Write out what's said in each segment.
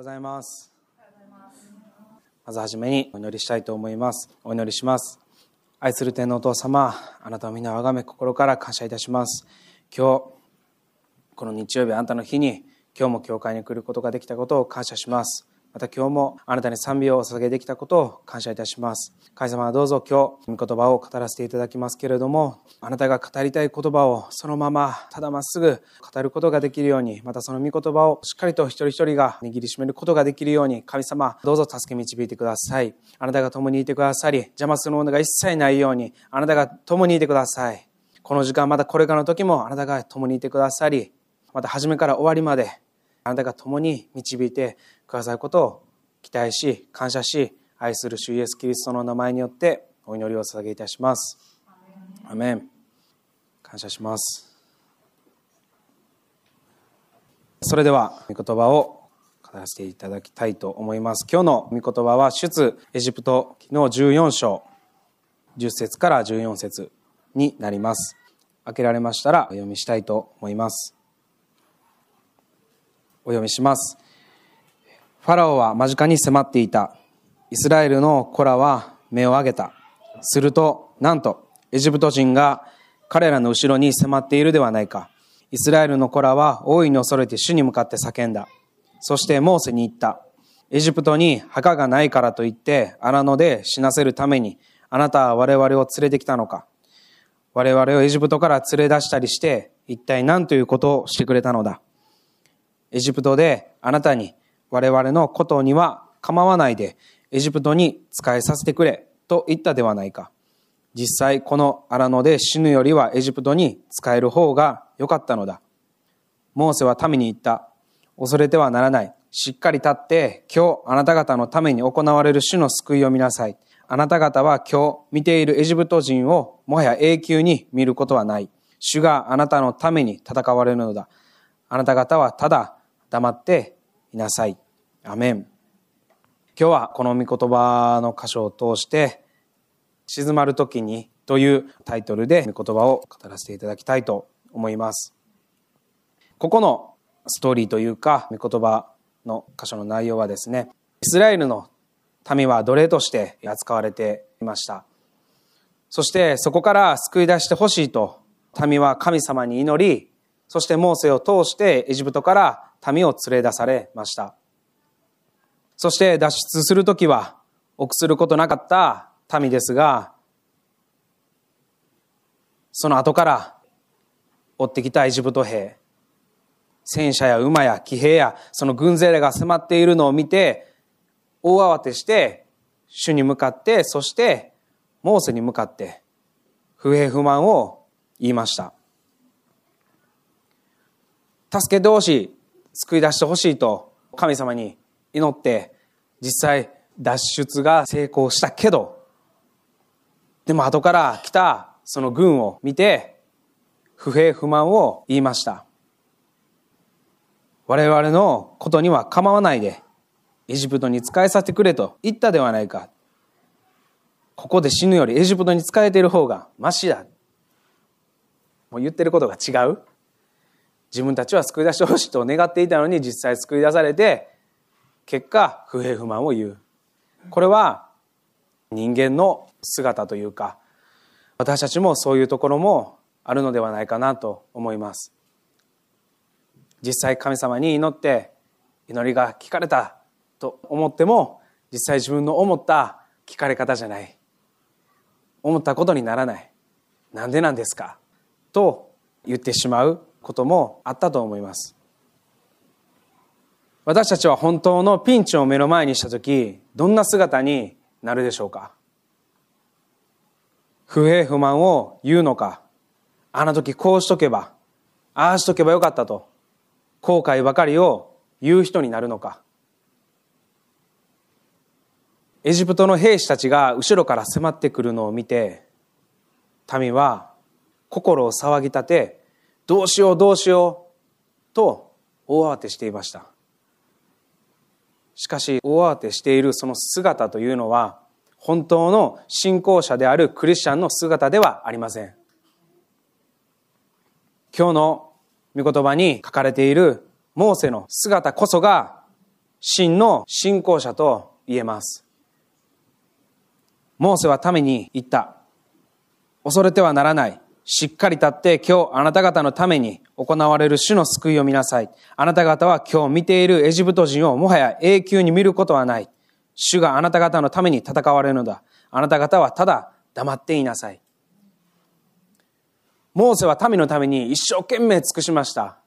ございます。まずはじめにお祈りしたいと思います。お祈りします。愛する天のお父様、あなたを皆をあがめ心から感謝いたします。今日、この日曜日あなたの日に、今日も教会に来ることができたことを感謝します。また今日もあなたに賛美をお捧げできたことを感謝いたします。神様はどうぞ今日、御言葉を語らせていただきますけれども、あなたが語りたい言葉をそのままただまっすぐ語ることができるように、またその御言葉をしっかりと一人一人が握りしめることができるように、神様、どうぞ助け導いてください。あなたが共にいてくださり、邪魔するものが一切ないように、あなたが共にいてください。この時間、またこれからの時もあなたが共にいてくださり、また初めから終わりまで、あなたが共に導いてくださることを期待し、感謝し、愛する主イエスキリストの名前によってお祈りを捧げいたします。アメン。感謝します。それでは、御言葉を語らせていただきたいと思います。今日の御言葉は、出エジプトの14章、10節から14節になります。開けられましたらお読みしたいと思います。お読みします。ファラオは間近に迫っていた。イスラエルの子らは目を上げた。すると、なんと、エジプト人が彼らの後ろに迫っているではないか。イスラエルの子らは大いに恐れて主に向かって叫んだ。そしてモーセに言った。エジプトに墓がないからといって荒野で死なせるためにあなたは我々を連れてきたのか。我々をエジプトから連れ出したりして一体何ということをしてくれたのだ。エジプトであなたに我々のことには構わないでエジプトに仕えさせてくれと言ったではないか。実際この荒野で死ぬよりはエジプトに仕える方が良かったのだ。モーセは民に言った。恐れてはならない。しっかり立って今日あなた方のために行われる主の救いを見なさい。あなた方は今日見ているエジプト人をもはや永久に見ることはない。主があなたのために戦われるのだ。あなた方はただ黙っていなさい。アメン。今日はこの御言葉の箇所を通して、静まる時にというタイトルで御言葉を語らせていただきたいと思います。ここのストーリーというか、御言葉の箇所の内容はですね、イスラエルの民は奴隷として扱われていました。そしてそこから救い出してほしいと民は神様に祈り、そしてモーセを通してエジプトから民を連れ出されました。そして脱出するときは臆することなかった民ですが、その後から追ってきたエジプト兵、戦車や馬や騎兵やその軍勢らが迫っているのを見て、大慌てして主に向かって、そしてモーセに向かって不平不満を言いました。助けてほしい、救い出してほしいと神様に祈って、実際脱出が成功したけど、でも後から来たその軍を見て、不平不満を言いました。我々のことには構わないで、エジプトに仕えさせてくれと言ったではないか。ここで死ぬよりエジプトに仕えている方がマシだ。もう言ってることが違う。自分たちは救い出してほしいと願っていたのに実際救い出されて、結果不平不満を言う。これは人間の姿というか、私たちもそういうところもあるのではないかなと思います。実際神様に祈って祈りが聞かれたと思っても、実際自分の思った聞かれ方じゃない。思ったことにならない。なんでなんですか？と言ってしまうこともあったと思います。私たちは本当のピンチを目の前にしたとき、どんな姿になるでしょうか？不平不満を言うのか、あの時こうしとけば、ああしとけばよかったと、後悔ばかりを言う人になるのか？エジプトの兵士たちが後ろから迫ってくるのを見て、民は心を騒ぎ立て、どうしようどうしようと大慌てしていました。しかし大慌てしているその姿というのは本当の信仰者であるクリスチャンの姿ではありません。今日の御言葉に書かれているモーセの姿こそが真の信仰者と言えます。モーセは民に言った。恐れてはならない。しっかり立って今日あなた方のために行われる主の救いを見なさい。あなた方は今日見ているエジプト人をもはや永久に見ることはない。主があなた方のために戦われるのだ。あなた方はただ黙っていなさい。モーセは民のために一生懸命尽くしました。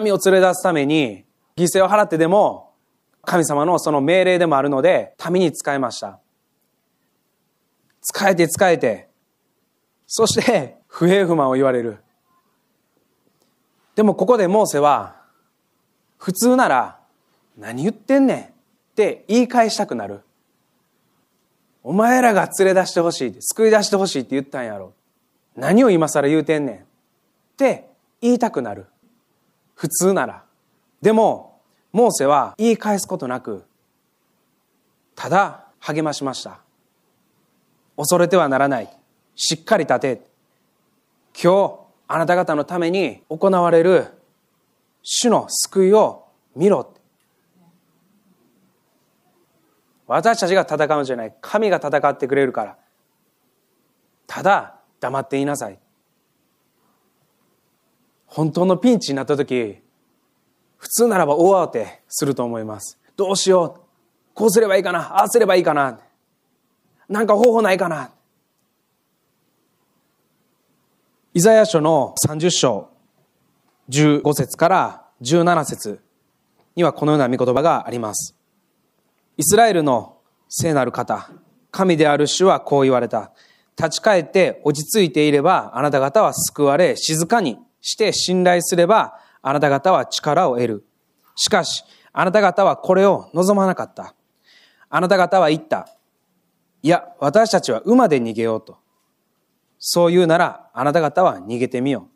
民を連れ出すために犠牲を払ってでも神様のその命令でもあるので民に仕えました。使えて使えて、そして不平不満を言われる。でもここでモーセは、普通なら何言ってんねんって言い返したくなる。お前らが連れ出してほしい、救い出してほしいって言ったんやろ。何を今更言うてんねんって言いたくなる。普通なら。でも、モーセは言い返すことなく、ただ励ましました。恐れてはならない。しっかり立て。今日、あなた方のために行われる主の救いを見ろ。私たちが戦うんじゃない。神が戦ってくれるから。ただ、黙っていなさい。本当のピンチになった時、普通ならば大慌てすると思います。どうしよう。こうすればいいかな。ああすればいいかな。なんか方法ないかなイザヤ書の30章15節から17節にはこのような見言葉があります。イスラエルの聖なる方、神である主はこう言われた。立ち返って落ち着いていればあなた方は救われ、静かにして信頼すればあなた方は力を得る。しかし、あなた方はこれを望まなかった。あなた方は言った。いや、私たちは馬で逃げようと。そう言うなら、あなた方は逃げてみよう。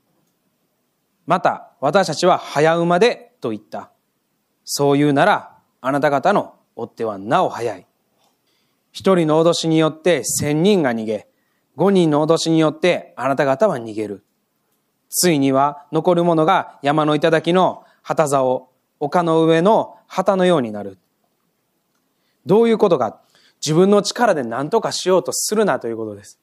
また、私たちは早馬でと言った。そう言うなら、あなた方の追ってはなお早い。一人の脅しによって千人が逃げ、五人の脅しによってあなた方は逃げる。ついには残る者が山の頂の旗座を丘の上の旗のようになる。どういうことか。自分の力で何とかしようとするなということです。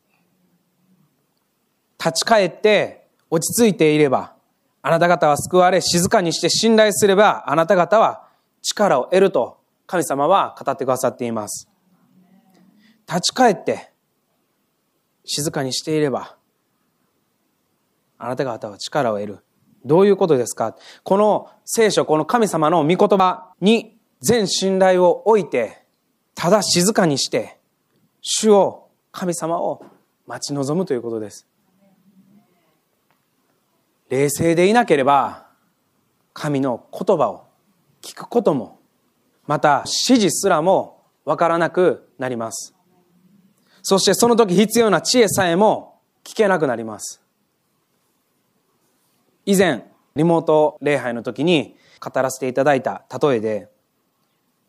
立ち返って落ち着いていれば、あなた方は救われ、静かにして信頼すれば、あなた方は力を得ると神様は語ってくださっています。立ち返って静かにしていれば、あなた方は力を得る。どういうことですか？この聖書、この神様の御言葉に全信頼を置いて、ただ静かにして、主を、神様を待ち望むということです。冷静でいなければ、神の言葉を聞くことも、また指示すらもわからなくなります。そしてその時必要な知恵さえも聞けなくなります。以前、リモート礼拝の時に語らせていただいた例えで、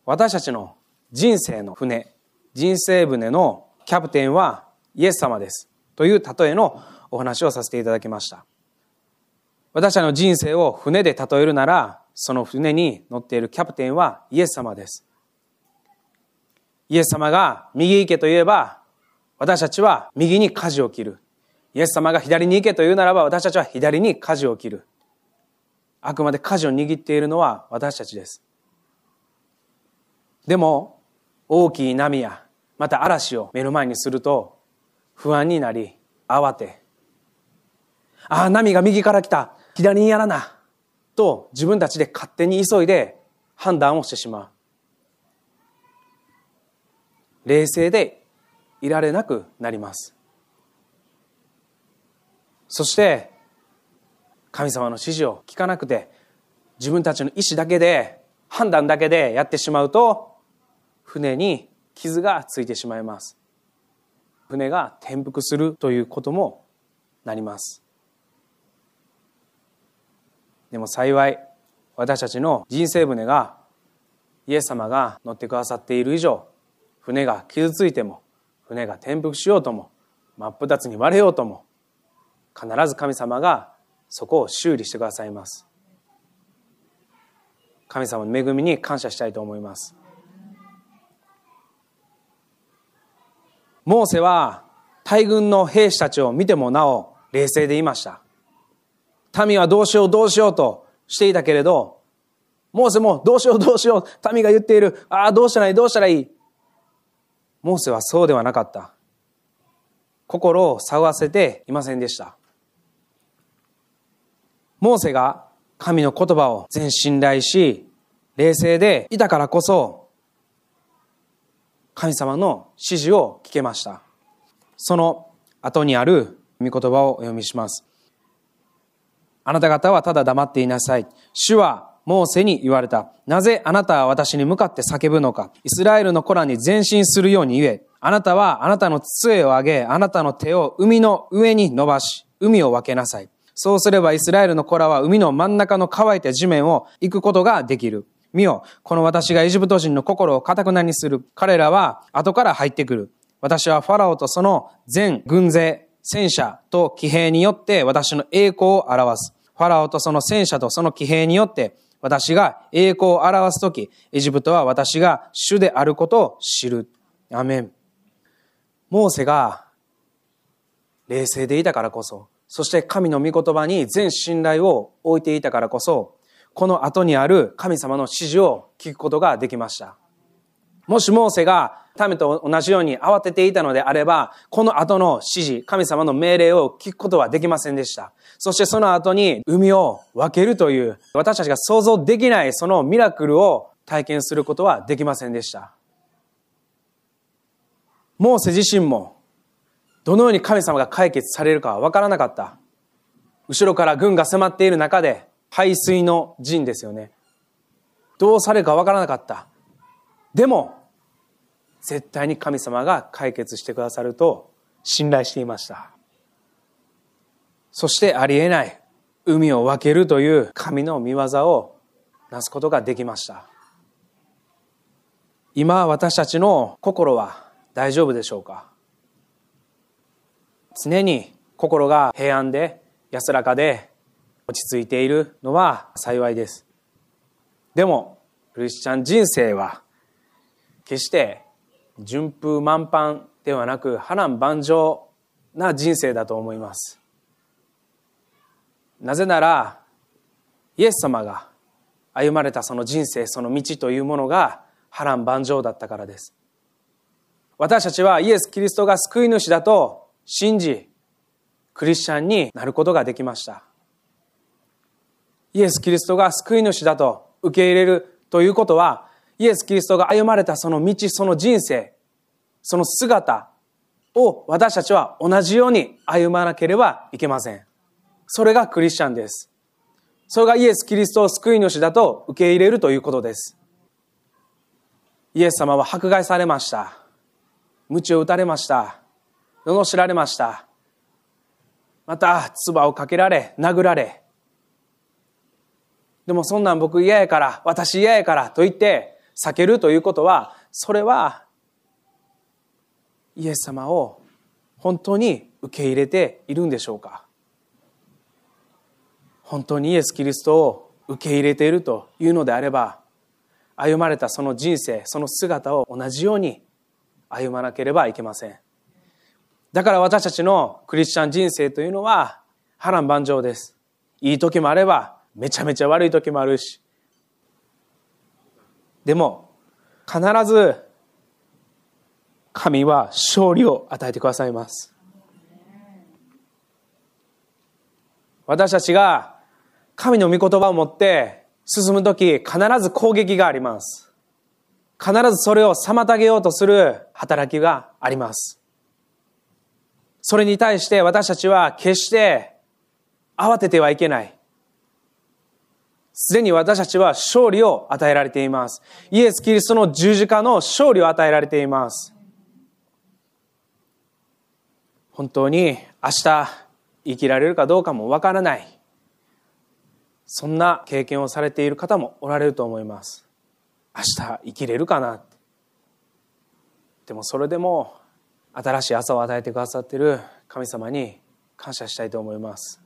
私たちの人生の船、人生船のキャプテンはイエス様です。という例えのお話をさせていただきました。私たちの人生を船で例えるなら、その船に乗っているキャプテンはイエス様です。イエス様が右行けと言えば、私たちは右に舵を切る。イエス様が左に行けと言うならば、私たちは左に舵を切る。あくまで舵を握っているのは私たちです。でも、大きい波やまた嵐を目の前にすると不安になり慌てああ波が右から来た左にやらなと自分たちで勝手に急いで判断をしてしまう冷静でいられなくなりますそして神様の指示を聞かなくて自分たちの意思だけで判断だけでやってしまうと船に傷がついてしまいます。船が転覆するということもなります。でも幸い、私たちの人生船がイエス様が乗ってくださっている以上、船が傷ついても、船が転覆しようとも、真っ二つに割れようとも、必ず神様がそこを修理してくださいます。神様の恵みに感謝したいと思います。モーセは大軍の兵士たちを見てもなお冷静でいました。民はどうしようどうしようとしていたけれど、モーセもどうしようどうしよう、民が言っている、ああ、どうしたらいい、どうしたらいい？モーセはそうではなかった。心を騒がせていませんでした。モーセが神の言葉を全信頼し、冷静でいたからこそ、神様の指示を聞けました。その後にある御言葉をお読みします。あなた方はただ黙っていなさい。主はモーセに言われた。なぜあなたは私に向かって叫ぶのか。イスラエルの子らに前進するように言え。あなたはあなたの杖を上げ、あなたの手を海の上に伸ばし、海を分けなさい。そうすればイスラエルの子らは海の真ん中の乾いた地面を行くことができる。見よ、この私がエジプト人の心を堅くなにする。彼らは後から入ってくる。私はファラオとその全軍勢、戦車と騎兵によって私の栄光を表す。ファラオとその戦車とその騎兵によって私が栄光を表すとき、エジプトは私が主であることを知る。アメン。モーセが冷静でいたからこそ、そして神の御言葉に全信頼を置いていたからこそ、この後にある神様の指示を聞くことができました。もしモーセが民と同じように慌てていたのであれば、この後の指示、神様の命令を聞くことはできませんでした。そしてその後に海を分けるという、私たちが想像できないそのミラクルを体験することはできませんでした。モーセ自身もどのように神様が解決されるかは分からなかった。後ろから軍が迫っている中で、排水の陣ですよね。どうされるか分からなかった。でも、絶対に神様が解決してくださると信頼していました。そしてありえない海を分けるという神の見業をなすことができました。今私たちの心は大丈夫でしょうか？常に心が平安で安らかで落ち着いているのは幸いです。でも、クリスチャン人生は決して順風満帆ではなく波乱万丈な人生だと思います。なぜなら、イエス様が歩まれたその人生、その道というものが波乱万丈だったからです。私たちはイエス・キリストが救い主だと信じ、クリスチャンになることができました。イエス・キリストが救い主だと受け入れるということは、イエス・キリストが歩まれたその道、その人生、その姿を私たちは同じように歩まなければいけません。それがクリスチャンです。それがイエス・キリストを救い主だと受け入れるということです。イエス様は迫害されました。鞭を打たれました。罵られました。また、唾をかけられ、殴られ。でもそんなん僕嫌やから、私嫌やからと言って避けるということは、それはイエス様を本当に受け入れているんでしょうか？本当にイエス・キリストを受け入れているというのであれば歩まれたその人生その姿を同じように歩まなければいけませんだから私たちのクリスチャン人生というのは波乱万丈です。いい時もあれば、めちゃめちゃ悪い時もあるし。でも、必ず、神は勝利を与えてくださいます。私たちが神の御言葉を持って進むとき、必ず攻撃があります。必ずそれを妨げようとする働きがあります。それに対して私たちは決して慌ててはいけない。すでに私たちは勝利を与えられています。イエス・キリストの十字架の勝利を与えられています。本当に明日生きられるかどうかもわからない。そんな経験をされている方もおられると思います。明日生きれるかなでもそれでも新しい朝を与えてくださっている神様に感謝したいと思います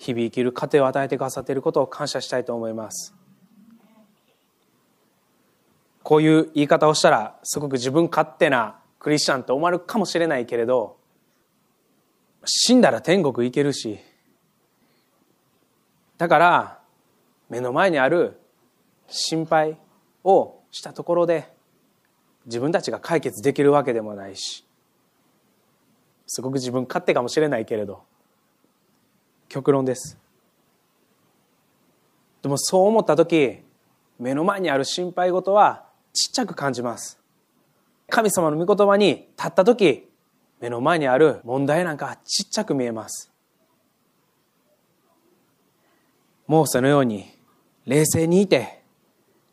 日々生きる糧を与えてくださっていることを感謝したいと思います。こういう言い方をしたらすごく自分勝手なクリスチャンと思われるかもしれないけれど死んだら天国行けるしだから目の前にある心配をしたところで自分たちが解決できるわけでもないしすごく自分勝手かもしれないけれど極論です。でもそう思った時目の前にある心配事はちっちゃく感じます。神様の御言葉に立った時目の前にある問題なんかちっちゃく見えます。モーセのように冷静にいて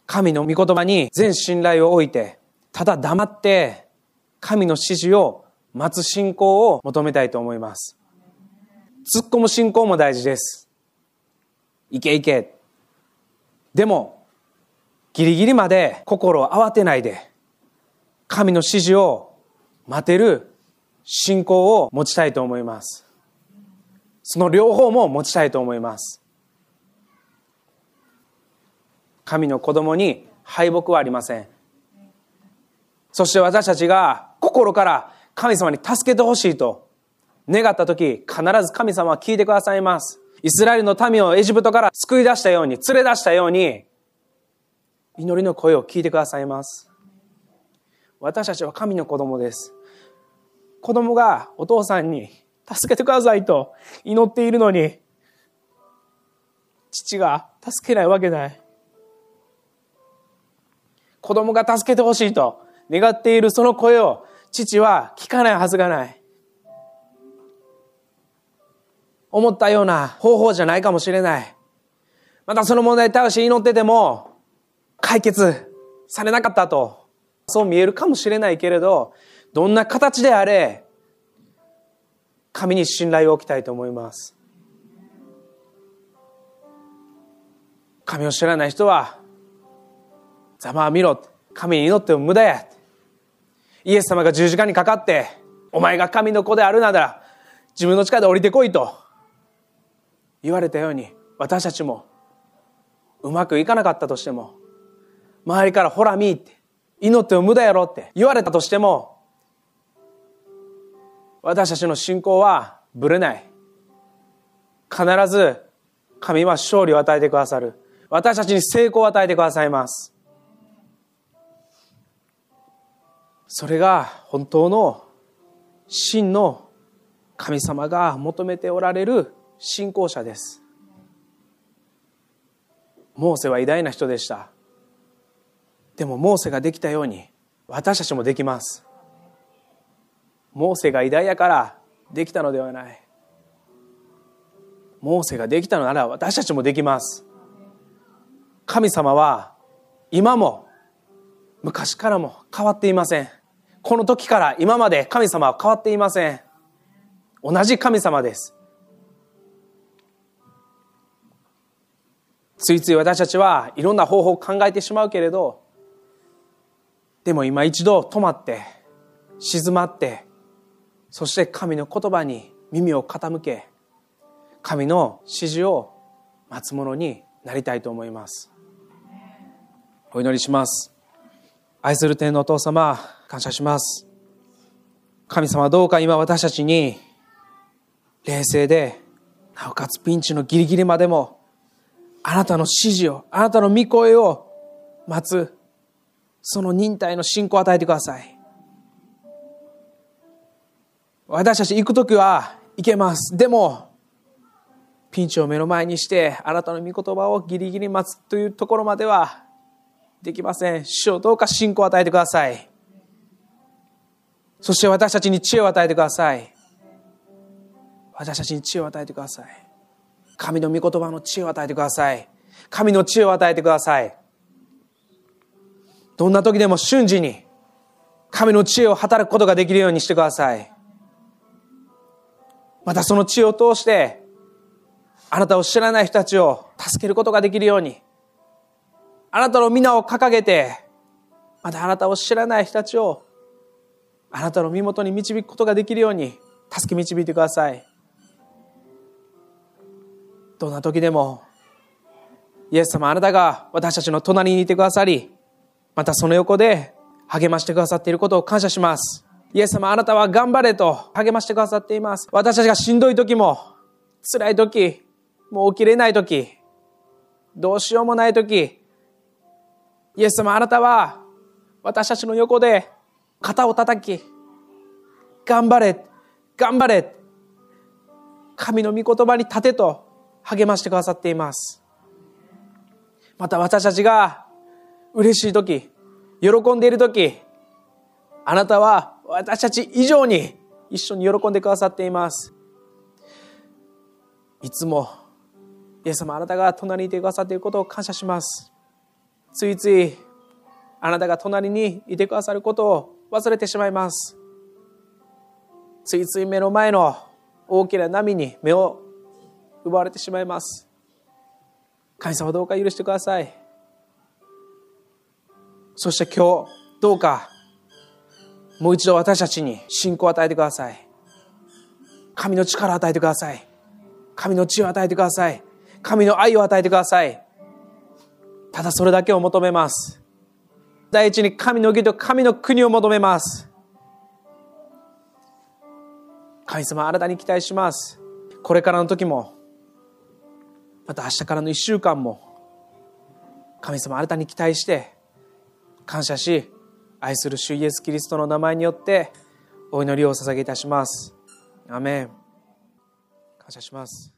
神の御言葉に全信頼を置いてただ黙って神の指示を待つ信仰を求めたいと思います。突っ込む信仰も大事ですいけいけでもギリギリまで心を慌てないで神の指示を待てる信仰を持ちたいと思います。その両方も持ちたいと思います。神の子供に敗北はありません。そして私たちが心から神様に助けてほしいと願った時、必ず神様は聞いてくださいます。イスラエルの民をエジプトから救い出したように、連れ出したように、祈りの声を聞いてくださいます。私たちは神の子供です。子供がお父さんに助けてくださいと祈っているのに、父が助けないわけない。子供が助けてほしいと願っているその声を父は聞かないはずがない。思ったような方法じゃないかもしれない。またその問題に対して祈ってても解決されなかったとそう見えるかもしれないけれど、どんな形であれ、神に信頼を置きたいと思います。神を知らない人は、ざまあ見ろ。神に祈っても無駄や。イエス様が十字架にかかって、お前が神の子であるなら、自分の力で降りてこいと言われたように、私たちもうまくいかなかったとしても、周りからほら見って、祈っても無駄やろって言われたとしても、私たちの信仰はぶれない。必ず神は勝利を与えてくださる。私たちに成功を与えてくださいます。それが本当の真の神様が求めておられる信仰者です。モーセは偉大な人でした。でもモーセができたように私たちもできます。モーセが偉大やからできたのではない。モーセができたのなら私たちもできます。神様は今も昔からも変わっていません。この時から今まで神様は変わっていません。同じ神様です。ついつい私たちはいろんな方法を考えてしまうけれどでも今一度止まって、静まって、そして神の言葉に耳を傾け、神の指示を待つ者になりたいと思います。お祈りします。愛する天のお父様、感謝します。神様どうか今私たちに冷静で、なおかつピンチのギリギリまでも、あなたの指示を、あなたの御声を待つその忍耐の信仰を与えてください。私たち行くときは行けます。でも、ピンチを目の前にして、あなたの御言葉をギリギリ待つというところまではできません。主をどうか信仰を与えてください。そして私たちに知恵を与えてください。私たちに知恵を与えてください。神の御言葉の知恵を与えてください。神の知恵を与えてください。どんな時でも瞬時に神の知恵を働くことができるようにしてください。またその知恵を通して、あなたを知らない人たちを助けることができるように、あなたの皆を掲げて、またあなたを知らない人たちを、あなたの身元に導くことができるように、助け導いてください。どんな時でも、イエス様あなたが私たちの隣にいてくださり、またその横で励ましてくださっていることを感謝します。イエス様あなたは頑張れと励ましてくださっています。私たちがしんどい時も、辛い時、もう起きれない時、どうしようもない時、イエス様あなたは私たちの横で肩を叩き、頑張れ、頑張れ、神の御言葉に立てと励ましてくださっています。また私たちが嬉しい時、喜んでいる時、あなたは私たち以上に一緒に喜んでくださっています。いつも、イエス様あなたが隣にいてくださっていることを感謝します。ついつい、あなたが隣にいてくださることを忘れてしまいます。ついつい目の前の大きな波に目を奪われてしまいます。神様どうか許してください。そして今日、どうか、もう一度私たちに信仰を与えてください。神の力を与えてください。神の知恵を与えてください。神の愛を与えてください。ただそれだけを求めます。第一に神の義と神の国を求めます。神様、あなたに期待します。これからの時も、また明日からの1週間も神様新たに期待して感謝し愛する主イエスキリストの名前によってお祈りを捧げいたします。アメン感謝します。